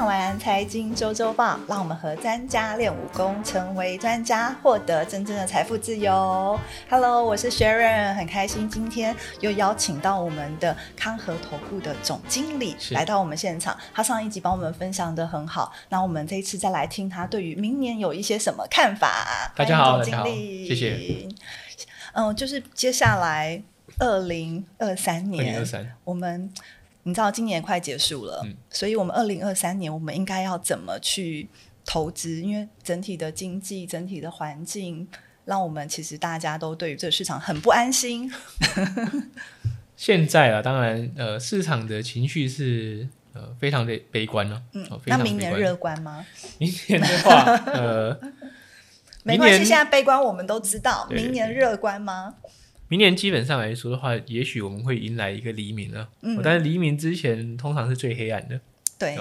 上完财经周周报，让我们和专家练武功，成为专家，获得真正的财富自由。Hello，我是 Sharon，很开心今天又邀请到我们的康和投顾的总经理来到我们现场。他上一集帮我们分享的很好，那我们这一次再来听他对于明年有一些什么看法。大家好总经理，谢谢。嗯，就是接下来二零二三二零年二，三，我们你知道今年快结束了，嗯所以我们二零二三年我们应该要怎么去投资？因为整体的经济、整体的环境，让我们其实大家都对于这个市场很不安心。现在啊，当然呃，市场的情绪是呃非常的悲观了、嗯哦，非那常明年乐观吗？明年的话，呃，没关系，明年现在悲观我们都知道。明年乐观吗？明年基本上来说的话，也许我们会迎来一个黎明了、嗯哦但是黎明之前通常是最黑暗的。对，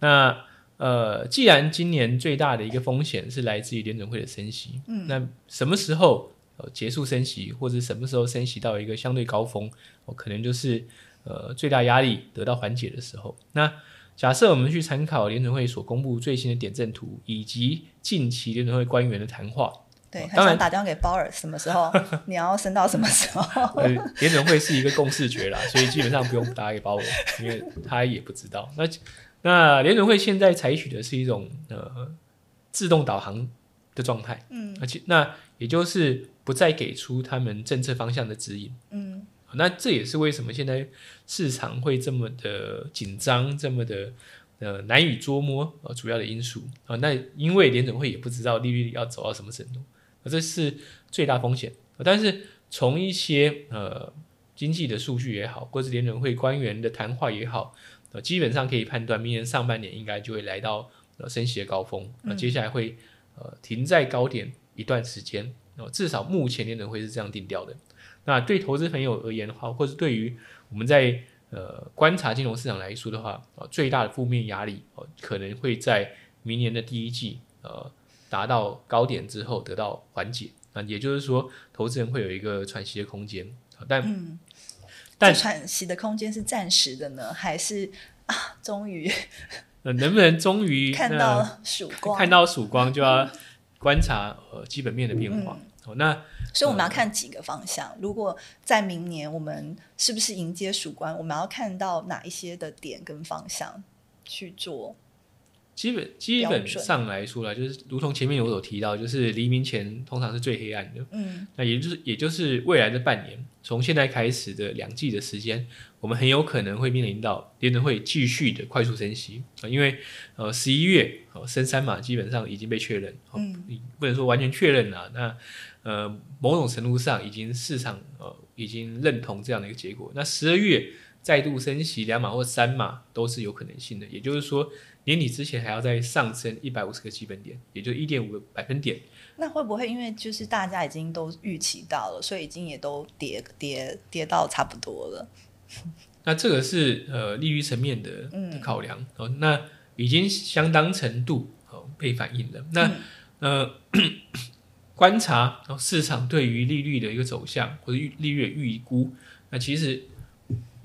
那呃，既然今年最大的一个风险是来自于联准会的升息，嗯那什么时候呃结束升息，或者什么时候升息到一个相对高峰，哦，可能就是呃最大压力得到缓解的时候。那假设我们去参考联准会所公布最新的点阵图，以及近期联准会官员的谈话，对，很当然。想打电话给鲍尔，什么时候？你要升到什么时候？呃，联准会是一个共识决啦，所以基本上不用打给鲍尔，因为他也不知道。那那联准会现在采取的是一种呃自动导航的状态，嗯。而且那也就是不再给出他们政策方向的指引。嗯。那这也是为什么现在市场会这么的紧张，这么的呃难以捉摸呃主要的因素。啊、那因为联准会也不知道利率要走到什么程度，呃这是最大风险。呃但是从一些呃经济的数据也好，或是联准会官员的谈话也好，呃基本上可以判断明年上半年应该就会来到呃升息的高峰，那、接下来会呃停在高点一段时间。哦，至少目前联准会是这样定调的。那对投资朋友而言的话，或是对于我们在呃观察金融市场来说的话，呃，最大的负面压力哦、可能会在明年的第一季呃达到高点之后得到缓解。啊也就是说，投资人会有一个喘息的空间。呃但嗯，但喘息的空间是暂时的呢，还是啊，终于 呃能不能终于 呃看到曙光？看到曙光，就要观察呃基本面的变化。哦，那所以我们要看几个方向。如果在明年我们是不是迎接曙光，我们要看到哪一些的点跟方向去做？基本基本上来说啦，就是如同前面我所提到，就是黎明前通常是最黑暗的。嗯。那也就是也就是未来的半年，从现在开始的两季的时间，我们很有可能会面临到联准会继续的快速升息。啊，因为呃十一月哦升三码基本上已经被确认，哦嗯。不能说完全确认了，那呃某种程度上已经市场呃已经认同这样的一个结果。那十二月再度升息两码或三码都是有可能性的，也就是说年底之前还要再上升一百五十个基本点，也就一点五个百分点。那会不会因为就是大家已经都预期到了，所以已经也都跌跌跌到差不多了？那这个是呃利率层面的嗯考量、哦，那已经相当程度哦被反映了。那、呃 观察哦市场对于利率的一个走向或者预利率的预估，那其实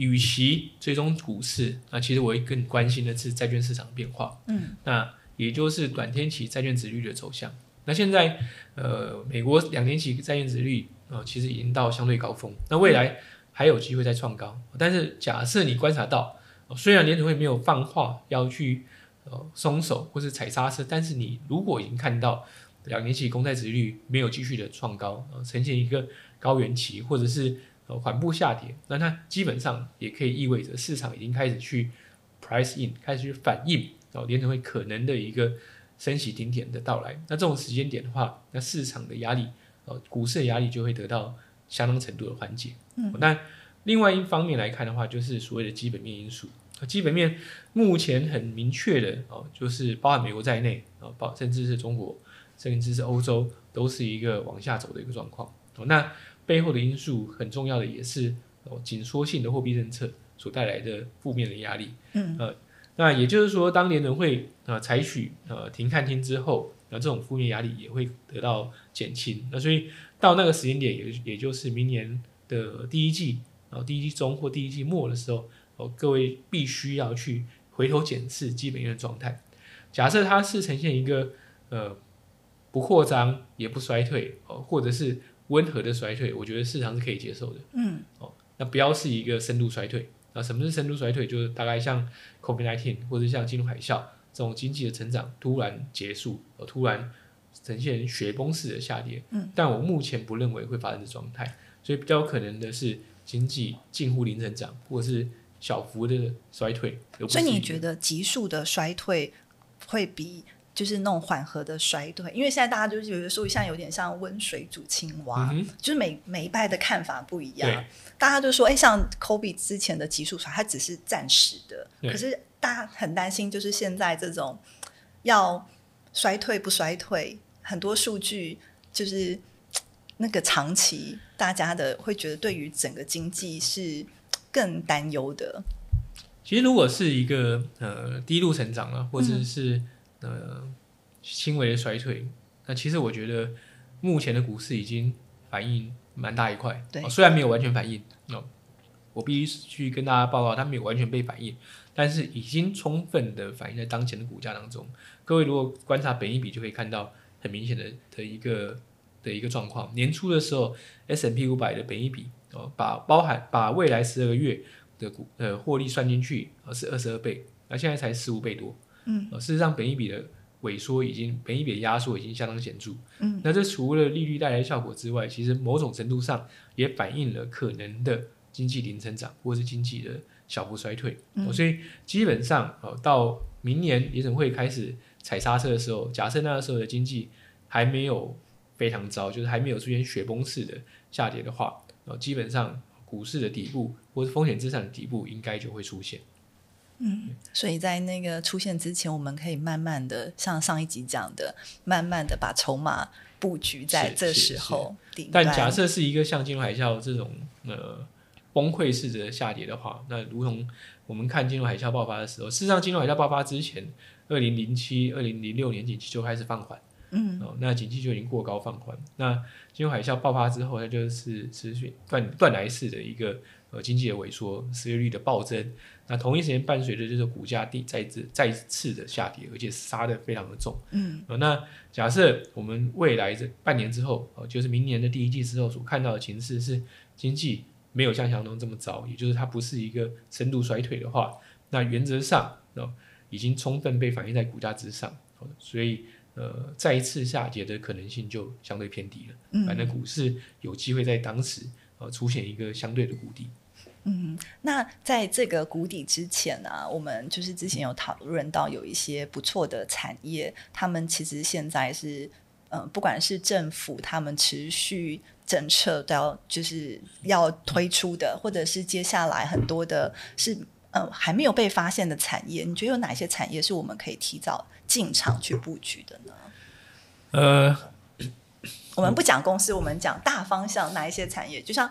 与其追踪股市，那其实我会更关心的是债券市场的变化。嗯，那也就是短天期债券值率的走向。那现在呃美国两年期债券值率呃其实已经到相对高峰，那未来还有机会再创高。但是假设你观察到，呃虽然联储会没有放话要去呃松手或是踩刹车，但是你如果已经看到两年期公债值率没有继续的创高，呃呈现一个高原期或者是呃缓步下跌，那它基本上也可以意味着市场已经开始去 price in，开始去反映哦联储会可能的一个升息顶点的到来。那这种时间点的话，那市场的压力，呃，股市的压力就会得到相当程度的缓解。嗯，那另外一方面来看的话，就是所谓的基本面因素。呃基本面目前很明确的哦，就是包含美国在内啊，包甚至是中国，甚至是欧洲，都是一个往下走的一个状况。哦，那背后的因素很重要的也是哦紧缩性的货币政策所带来的负面的压力。嗯呃，那也就是说，当联准会呃采取呃停看听之后，那这种负面压力也会得到减轻。那所以到那个时间点，也也就是明年的第一季，然后第一季中或第一季末的时候，哦，各位必须要去回头检视基本面的状态。假设它是呈现一个呃不扩张也不衰退哦，或者是温和的衰退，我觉得市场是可以接受的。嗯，哦，那不要是一个深度衰退。那，什么是深度衰退？就是大概像 COVID-19 或者像金融海啸这种经济的成长突然结束，呃，突然呈现雪崩式的下跌。嗯，但我目前不认为会发生的状态，所以比较可能的是经济近乎零成长，或者是小幅的衰退。所以你觉得急速的衰退会比就是那种缓和的衰退？因为现在大家就是有的时候像有点像温水煮青蛙，嗯就是每每一派的看法不一样对。大家就说，哎，像 Kobe 之前的急速衰，它只是暂时的，对可是大家很担心，就是现在这种要衰退不衰退，很多数据就是那个长期，大家的会觉得对于整个经济是更担忧的。其实如果是一个呃低度成长啊，或者嗯是、呃轻微的衰退，那其实我觉得目前的股市已经反应蛮大一块。对哦虽然没有完全反应，哦，我必须去跟大家报告，它没有完全被反应，但是已经充分的反映在当前的股价当中。各位如果观察本一比，就可以看到很明显的的一个的一个状况。年初的时候，S M P 五百的本一比哦，把包含把未来十二个月的股呃获利算进去，呃是二十二倍，那现在才十五倍多。嗯呃，事实上，本益比的萎缩已经，本益比的压缩已经相当显著。嗯，那这除了利率带来的效果之外，其实某种程度上也反映了可能的经济零成长或是经济的小幅衰退。嗯哦所以基本上，呃，到明年联准会开始踩刹车的时候，假设那个时候的经济还没有非常糟，就是还没有出现雪崩式的下跌的话，呃，基本上股市的底部或是风险资产的底部应该就会出现。所以在那个出现之前，我们可以慢慢的，像上一集讲的，慢慢的把筹码布局在是这时候但。假设是一个像金融海啸这种呃崩溃式的下跌的话，那如同我们看金融海啸爆发的时候，事实上金融海啸爆发之前，二零零七、二零零六年景气就开始放缓，嗯哦，那景气就已经过高放缓。那金融海啸爆发之后，它就是持续断断崖式的一个呃经济的萎缩，失业率的暴增。那同一时间伴随着就是股价第再次再次的下跌，而且杀的非常的重。嗯呃，那假设我们未来这半年之后，呃，就是明年的第一季之后所看到的情势是经济没有像想象中这么糟，也就是它不是一个深度衰退的话，那原则上哦已经充分被反映在股价之上，哦所以呃再一次下跌的可能性就相对偏低了。嗯反正嗯股市有机会在当时呃出现一个相对的谷底。嗯。那在这个谷底之前啊，我们就是之前有讨论到有一些不错的产业，他们其实现在是嗯、呃不管是政府他们持续政策都要就是要推出的，或者是接下来很多的是。呃，还没有被发现的产业，你觉得有哪些产业是我们可以提早进场去布局的呢？呃，我们不讲公司，我们讲大方向，哪一些产业？就像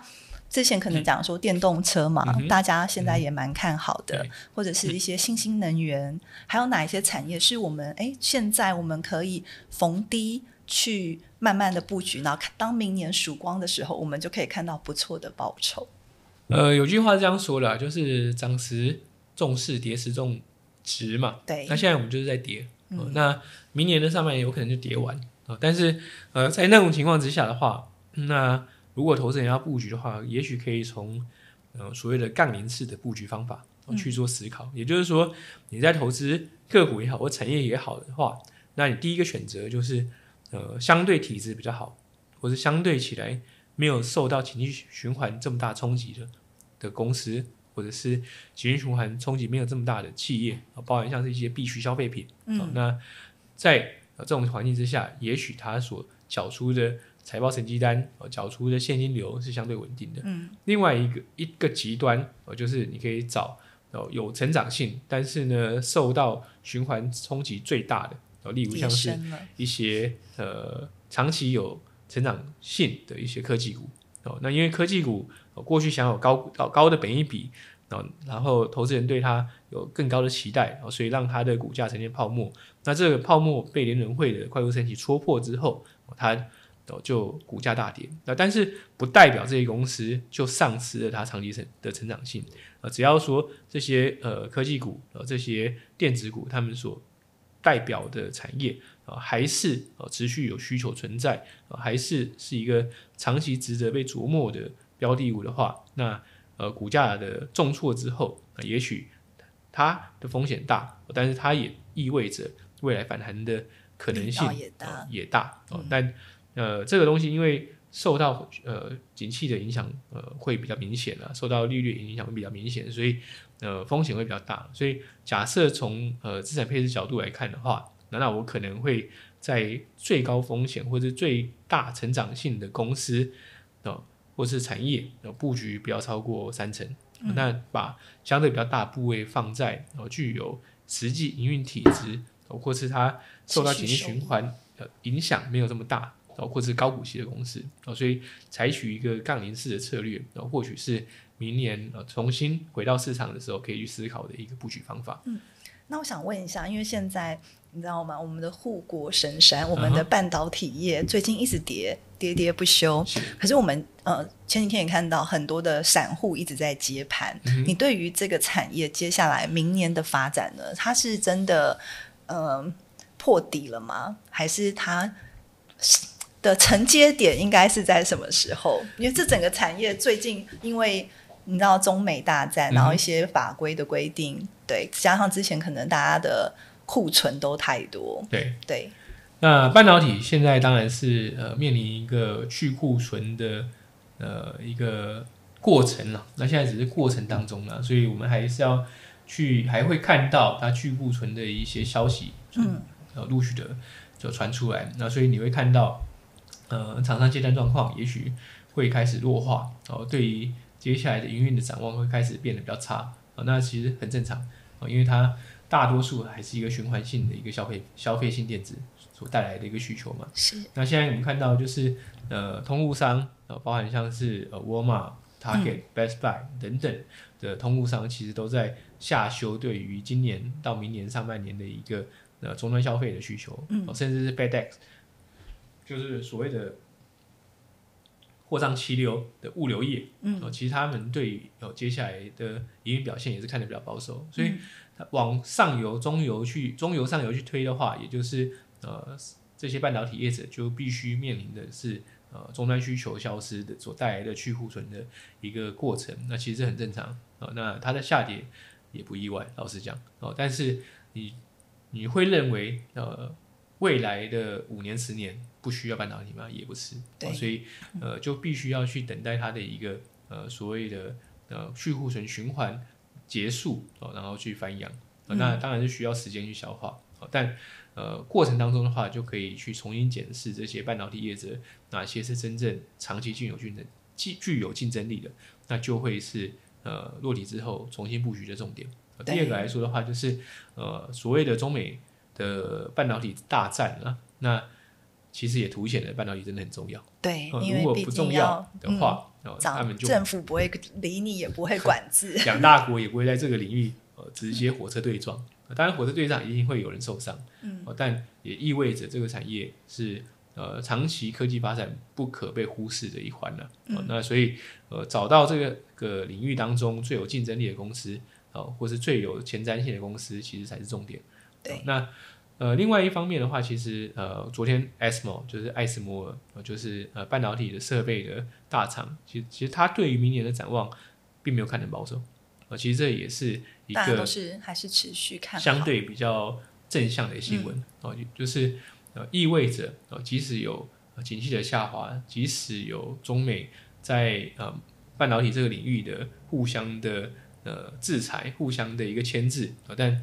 之前可能讲说电动车嘛，嗯大家现在也蛮看好的，对。或者是一些新兴能源，还有哪一些产业是我们哎现在我们可以逢低去慢慢的布局，然后看当明年曙光的时候，我们就可以看到不错的报酬。呃，有句话是这样说的啊，就是涨时重视，跌时重值嘛。对。那现在我们就是在跌，嗯。呃那明年的上半年有可能就跌完啊、呃但是呃，在那种情况之下的话，那如果投资人要布局的话，也许可以从呃所谓的杠铃式的布局方法、去做思考。也就是说，你在投资个股也好或产业也好的话，那你第一个选择就是呃相对体质比较好，或是相对起来没有受到情绪循环这么大冲击的的公司，或者是情绪循环冲击没有这么大的企业啊，包含像是一些必需消费品。哦嗯那在呃这种环境之下，也许它所缴出的财报成绩单，哦，缴出的现金流是相对稳定的。嗯另外一个一个极端，哦，就是你可以找哦有成长性，但是呢受到循环冲击最大的，哦，例如像是，一些呃长期有成长性的一些科技股哦。那因为科技股、呃、过去享有高高高的本益比，哦，然后投资人对它有更高的期待，哦，所以让它的股价呈现泡沫。那这个泡沫被联准会的快速升级戳破之后，哦它哦，就股价大跌。那但是不代表这些公司就丧失了它长期成的成长性。呃，只要说这些呃科技股、呃这些电子股，他们所代表的产业啊，还是呃持续有需求存在，呃还是是一个长期值得被琢磨的标的物的话，那呃股价的重挫之后，呃也许它的风险大，但是它也意味着未来反弹的可能性也大呃也大哦。但呃这个东西因为受到呃景气的影响，呃会比较明显了，受到利率影响会比较明显，所以呃风险会比较大。所以假设从呃资产配置角度来看的话，那那我可能会在最高风险或者最大成长性的公司呃或是产业呃布局不要超过三成。那把相对比较大部位放在呃具有实际营运体质，呃或是它受到景气循环呃影响没有这么大，哦，或是高股息的公司哦，所以采取一个杠铃式的策略，然后或许是明年呃重新回到市场的时候可以去思考的一个布局方法。那我想问一下，因为现在你知道吗？我们的护国神山，我们的半导体业最近一直跌，跌跌不休。是可是我们呃前几天也看到很多的散户一直在接盘。你对于这个产业接下来明年的发展呢？它是真的呃破底了吗？还是它的承接点应该是在什么时候？因为这整个产业最近因为你知道中美大战，然后一些法规的规定，对，加上之前可能大家的库存都太多，对。对，那半导体现在当然是呃面临一个去库存的呃一个过程了，那现在只是过程当中了，所以我们还是要去还会看到它去库存的一些消息，嗯，呃陆续的就传出来，那所以你会看到呃厂商接单状况也许会开始弱化，哦、对于接下来的营运的展望会开始变得比较差，啊、那其实很正常，啊、因为它大多数还是一个循环性的一个消费消费性电子所带来的一个需求嘛。是，那现在我们看到就是呃，通路商呃，包含像是呃沃尔玛、Target、Best Buy 等等的通路商，其实都在下修对于今年到明年上半年的一个呃终端消费的需求，嗯哦甚至是 FedEx，就是所谓的货账七流的物流业，嗯。哦，其实他们对于呃接下来的营运表现也是看得比较保守，所以嗯。它往上游、中游去中游、上游去推的话，也就是呃这些半导体业者就必须面临的是呃终端需求消失的所带来的去库存的一个过程。那其实很正常啊、呃那它的下跌也不意外，老实讲。哦、但是你你会认为呃未来的五年、十年不需要半导体吗？也不是，所以呃就必须要去等待它的一个呃所谓的呃去库存循环结束哦，然后去翻扬。呃那当然是需要时间去消化，哦但呃过程当中的话，就可以去重新检视这些半导体业者哪些是真正长期具有竞争具具有竞争力的，那就会是呃落地之后重新布局的重点。呃第二个来说的话，就是呃所谓的中美的半导体大战啊，那其实也凸显了半导体真的很重要。对，呃因为如果不重要的话，哦他们就政府不会理你，也不会管制。两大国也不会在这个领域呃直接火车对撞。呃当然，火车对撞一定会有人受伤，嗯呃但也意味着这个产业是呃长期科技发展不可被忽视的一环了。那所以呃找到这个个领域当中最有竞争力的公司，哦、或是最有前瞻性的公司，其实才是重点。对呃那呃，另外一方面的话，其实呃，昨天 ASML 就是艾斯摩尔，呃，就是呃半导体的设备的大厂，其实其实它对于明年的展望并没有看得保守，呃，其实这也是一大家都个是还是持续看相对比较正向的新闻。哦、就就是呃意味着呃即使有呃景气的下滑，即使有中美在呃半导体这个领域的互相的呃制裁、互相的一个牵制，呃但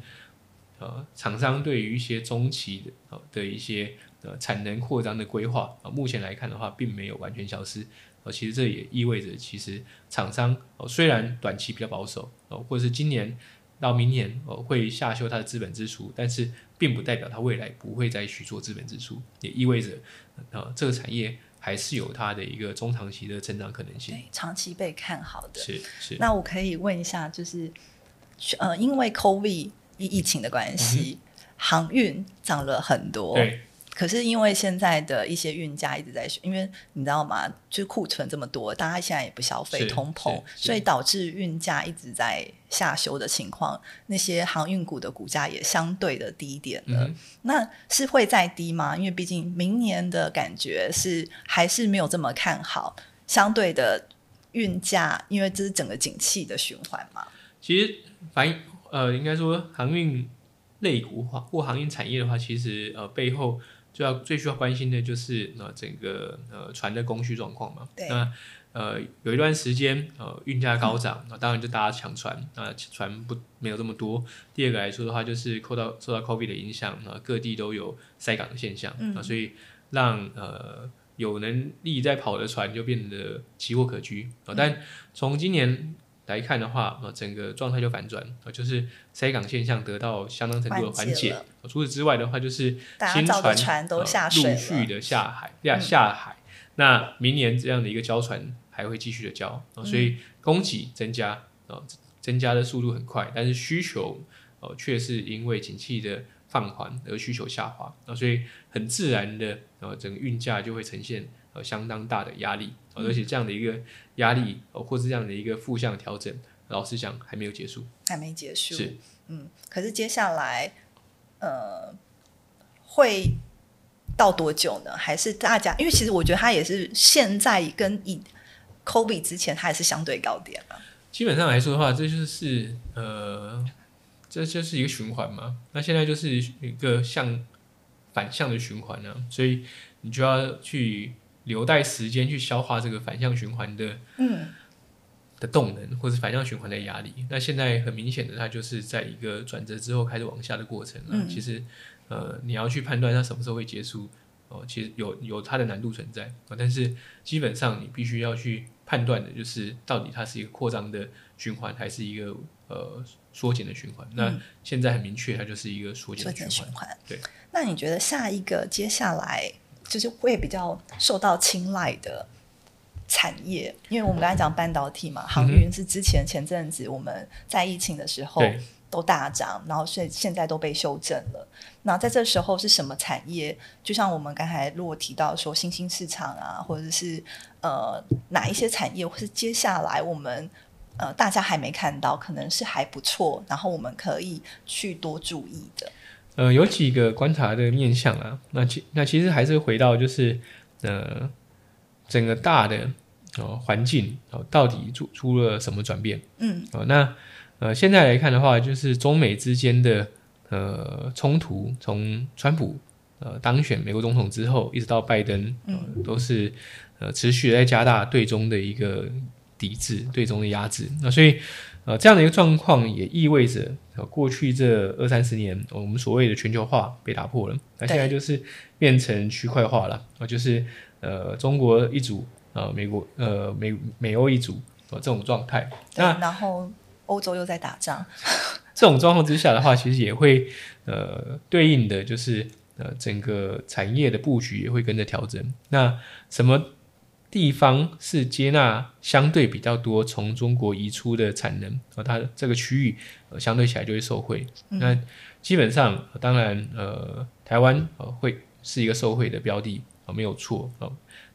呃厂商对于一些中期的呃的一些呃产能扩张的规划啊、呃目前来看的话，并没有完全消失。呃，其实这也意味着，其实厂商哦、呃虽然短期比较保守哦、呃或者是今年到明年哦、呃会下修它的资本支出，但是并不代表它未来不会再去做资本支出，也意味着呃这个产业还是有它的一个中长期的成长可能性。对长期被看好的。是是，那我可以问一下，就是呃，因为 COVID 疫疫情的关系，航运涨了很多。对可是因为现在的一些运价一直在，因为你知道吗？就是库存这么多，大家现在也不消费，通膨，所以导致运价一直在下修的情况，那些航运股的股价也相对的低一点了。嗯那是会再低吗？因为毕竟明年的感觉是还是没有这么看好，相对的运价，因为这是整个景气的循环嘛。其实反映呃，应该说航运类股或或航运产业的话，其实呃背后最要最需要关心的就是呃整个呃船的供需状况嘛。对那呃有一段时间呃运价高涨，那、当然就大家抢船，那、船不没有这么多。第二个来说的话，就是受到受到 COVID 的影响，啊、各地都有塞港的现象，啊、嗯所以让呃有能力在跑的船就变得奇货可居啊、但从今年来看的话，呃，整个状态就反转，呃，就是塞港现象得到相当程度的缓解。除此之外的话，就是新船船都陆续的下海，下嗯下海。那明年这样的一个交船还会继续的交，呃所以供给增加，呃，增加的速度很快，但是需求呃却是因为景气的放缓而需求下滑，呃，所以很自然的呃整个运价就会呈现呃相当大的压力，呃而且这样的一个压力呃或是这样的一个负向调整，老实讲还没有结束。还没结束。是，嗯，可是接下来，呃，会到多久呢？还是大家？因为其实我觉得它也是现在跟以 COVID 之前，它也是相对高点了。基本上来说的话，这就是呃，这就是一个循环嘛。那现在就是一个向反向的循环呢、所以你就要去留待时间去消化这个反向循环的嗯，的动能，或是反向循环的压力。那现在很明显的，它就是在一个转折之后开始往下的过程了。嗯其实呃，你要去判断它什么时候会结束，哦、其实有有它的难度存在啊、但是基本上你必须要去判断的就是，到底它是一个扩张的循环，还是一个呃缩减的循环。那现在很明确，它就是一个缩减的循环。减循环。对。那你觉得下一个接下来就是会比较受到青睐的产业？因为我们刚才讲半导体嘛，航运是之前前阵子我们在疫情的时候，都大涨，然后现现在都被修正了。那在这时候是什么产业？就像我们刚才如果提到说新兴市场啊，或者是呃哪一些产业，或是接下来我们呃大家还没看到，可能是还不错，然后我们可以去多注意的。呃，有几个观察的面向啊，那其那其实还是回到就是呃整个大的哦环境哦到底出出了什么转变嗯哦？那呃现在来看的话，就是中美之间的呃冲突，从川普呃当选美国总统之后，一直到拜登，呃、都是呃持续地在加大对中的一个抵制、对中的压制。那所以呃这样的一个状况也意味着，呃过去这二三十年，我们所谓的全球化被打破了，那现在就是变成区块化了，呃就是呃中国一组，呃美国呃美美欧一组，呃这种状态。对，那然后欧洲又在打仗，这种状况之下的话，其实也会呃对应的就是呃整个产业的布局也会跟着调整。那什么地方是接纳相对比较多从中国移出的产能，呃，它这个区域呃相对起来就会受惠。那基本上，呃当然呃台湾呃会是一个受惠的标的啊没有错哦、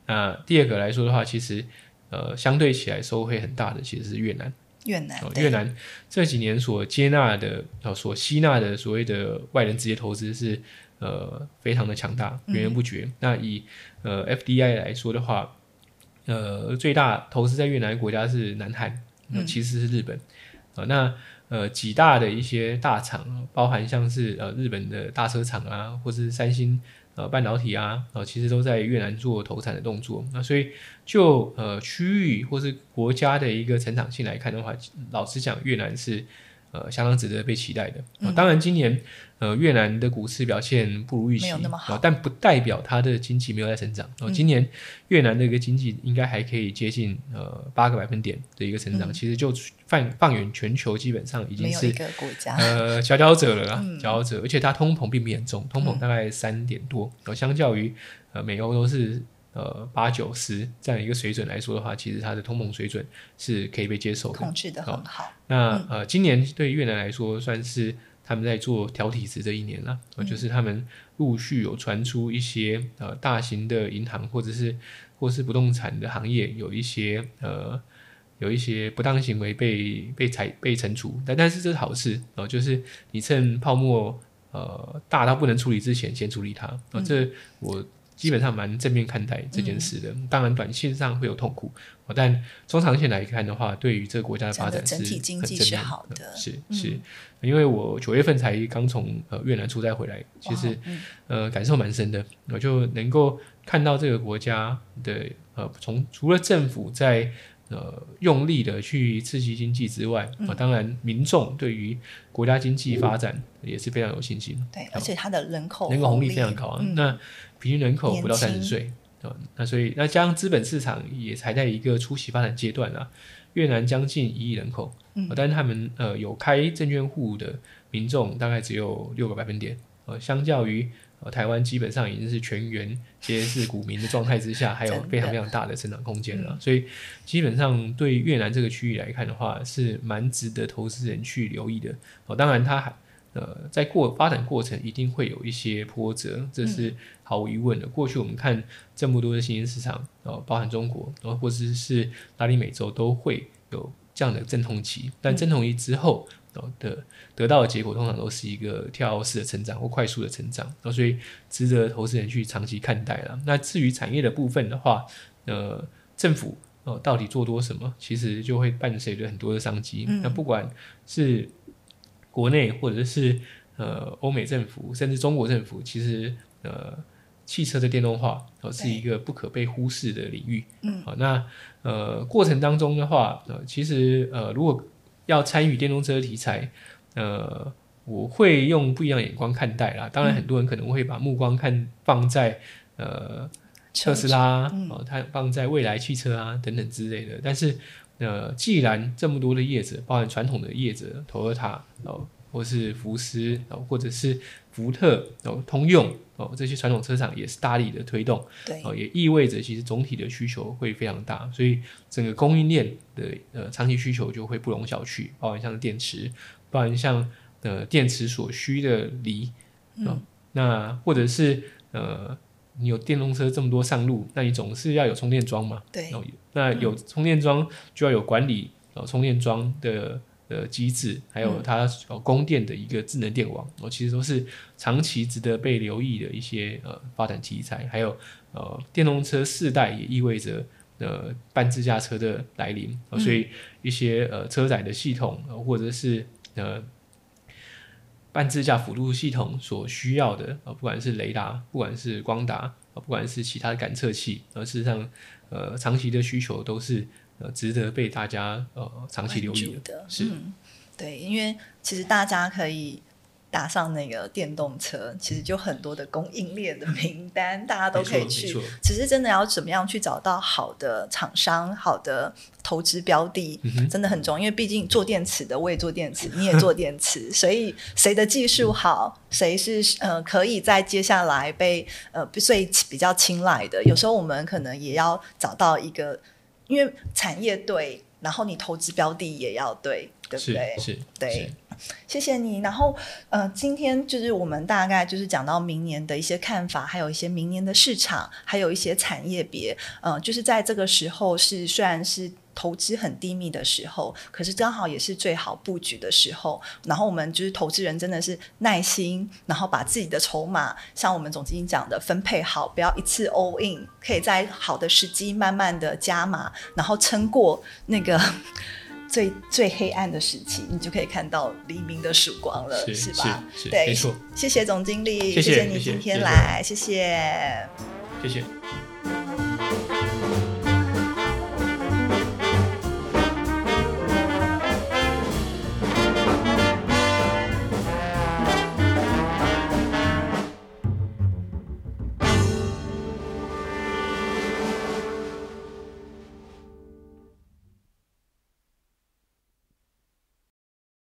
那第二个来说的话，其实呃相对起来受惠很大的其实是越南。越南哦，越南这几年所接纳的、呃所吸纳的所谓的外人直接投资是呃非常的强大，源源不绝。那以呃 FDI 来说的话，呃最大投资在越南的国家是南韩，呃、其实是日本。啊、那呃几大的一些大厂，包含像是呃日本的大车厂啊，或是三星呃半导体啊，呃其实都在越南做投产的动作。那所以就呃区域或是国家的一个成长性来看的话，老实讲，越南是呃相当值得被期待的。呃当然，今年呃越南的股市表现不如预期，没有那么好。呃但不代表它的经济没有在成长。哦、今年越南的一个经济应该还可以接近呃八个百分点的一个成长，其实就放放眼全球，基本上已经是一个国家，呃，佼佼者了啦，佼佼者，而且它通膨并不严重，通膨大概三点多，呃，相较于呃美欧都是呃八九十这样一个水准来说的话，其实它的通膨水准是可以被接受的。控制的很好。那呃，今年对越南来说算是他们在做调体质的一年了，呃就是他们陆续有传出一些呃大型的银行或者是或是不动产的行业有一些呃有一些不当行为被被裁被惩处，但但是这是好事哦、呃就是你趁泡沫呃大到不能处理之前先处理它，啊、呃这我基本上蛮正面看待这件事的。当然短线上会有痛苦，呃但中长线来看的话，对于这个国家的发展是整体经济是很正面好的。是嗯。是，因为我九月份才刚从呃越南出差回来，其实嗯。呃感受蛮深的，我就能够看到这个国家的呃从除了政府在呃用力的去刺激经济之外，啊呃当然民众对于国家经济发展也是非常有信心，对，而且它的人口人口红利利非常高啊。嗯那平均人口不到三十岁啊，那所以那加上资本市场也才在一个初期发展阶段啊。越南将近一亿人口，嗯呃但是他们呃有开证券户的民众大概只有六个百分点，呃，相较于呃台湾基本上已经是全员皆是股民的状态之下，还有非常非常大的成长空间了。所以基本上对越南这个区域来看的话，是蛮值得投资人去留意的。哦，当然它还呃，在过发展过程一定会有一些波折，这是毫无疑问的。过去我们看这么多的新兴市场，呃，包含中国，然后或者是拉丁美洲，都会有这样的阵痛期。但阵痛期之后，呃的得到的结果通常都是一个跳式的成长或快速的成长，然后所以值得投资人去长期看待了。那至于产业的部分的话，呃，政府哦、呃到底做多什么，其实就会伴随着很多的商机。那不管是国内或者是呃欧美政府，甚至中国政府，其实呃汽车的电动化哦、是一个不可被忽视的领域。嗯，好、那呃过程当中的话，呃其实呃如果要参与电动车题材，呃我会用不一样的眼光看待啦。当然，很多人可能会把目光看放在呃特斯拉，哦，它放在未来汽车啊等等之类的。但是，呃，既然这么多的业者，包含传统的业者，Toyota 哦，或是福斯哦，或者是福特哦，通用哦，这些传统车厂也是大力的推动，对，哦，也意味着其实总体的需求会非常大，所以整个供应链的呃长期需求就会不容小觑，包含像电池，包含像呃电池所需的锂，哦，那或者是呃你有电动车这么多上路，那你总是要有充电桩嘛，对，哦，那有充电桩就要有管理哦充电桩的呃机制，还有它呃供电的一个智能电网，哦，其实都是长期值得被留意的一些呃发展题材。还有呃电动车世代也意味着呃半自驾车的来临，哦所以一些呃车载的系统，呃或者是呃。半自驾辅助系统所需要的，呃，不管是雷达，不管是光达，呃，不管是其他的感测器，呃，事实上，呃，长期的需求都是呃值得被大家呃长期留意关注的是嗯，对，因为其实大家可以打上那个电动车，其实就很多的供应链的名单，大家都可以去。只是真的要怎么样去找到好的厂商、好的投资标的，嗯真的很重要。因为毕竟做电池的，我也做电池，你也做电池，所以谁的技术好，谁是呃可以在接下来被呃最比较青睐的。有时候我们可能也要找到一个，因为产业对，然后你投资标的也要对，对不对？是，对谢谢你。然后，呃，今天就是我们大概就是讲到明年的一些看法，还有一些明年的市场，还有一些产业别。呃，就是在这个时候是虽然是投资很低迷的时候，可是刚好也是最好布局的时候。然后我们就是投资人真的是耐心，然后把自己的筹码，像我们总经理讲的分配好，不要一次 all in，可以在好的时机慢慢的加码，然后撑过那个。最最黑暗的时期，你就可以看到黎明的曙光了，是吧？是是对，没错。谢谢总经理，谢谢你今天来，谢谢。谢谢。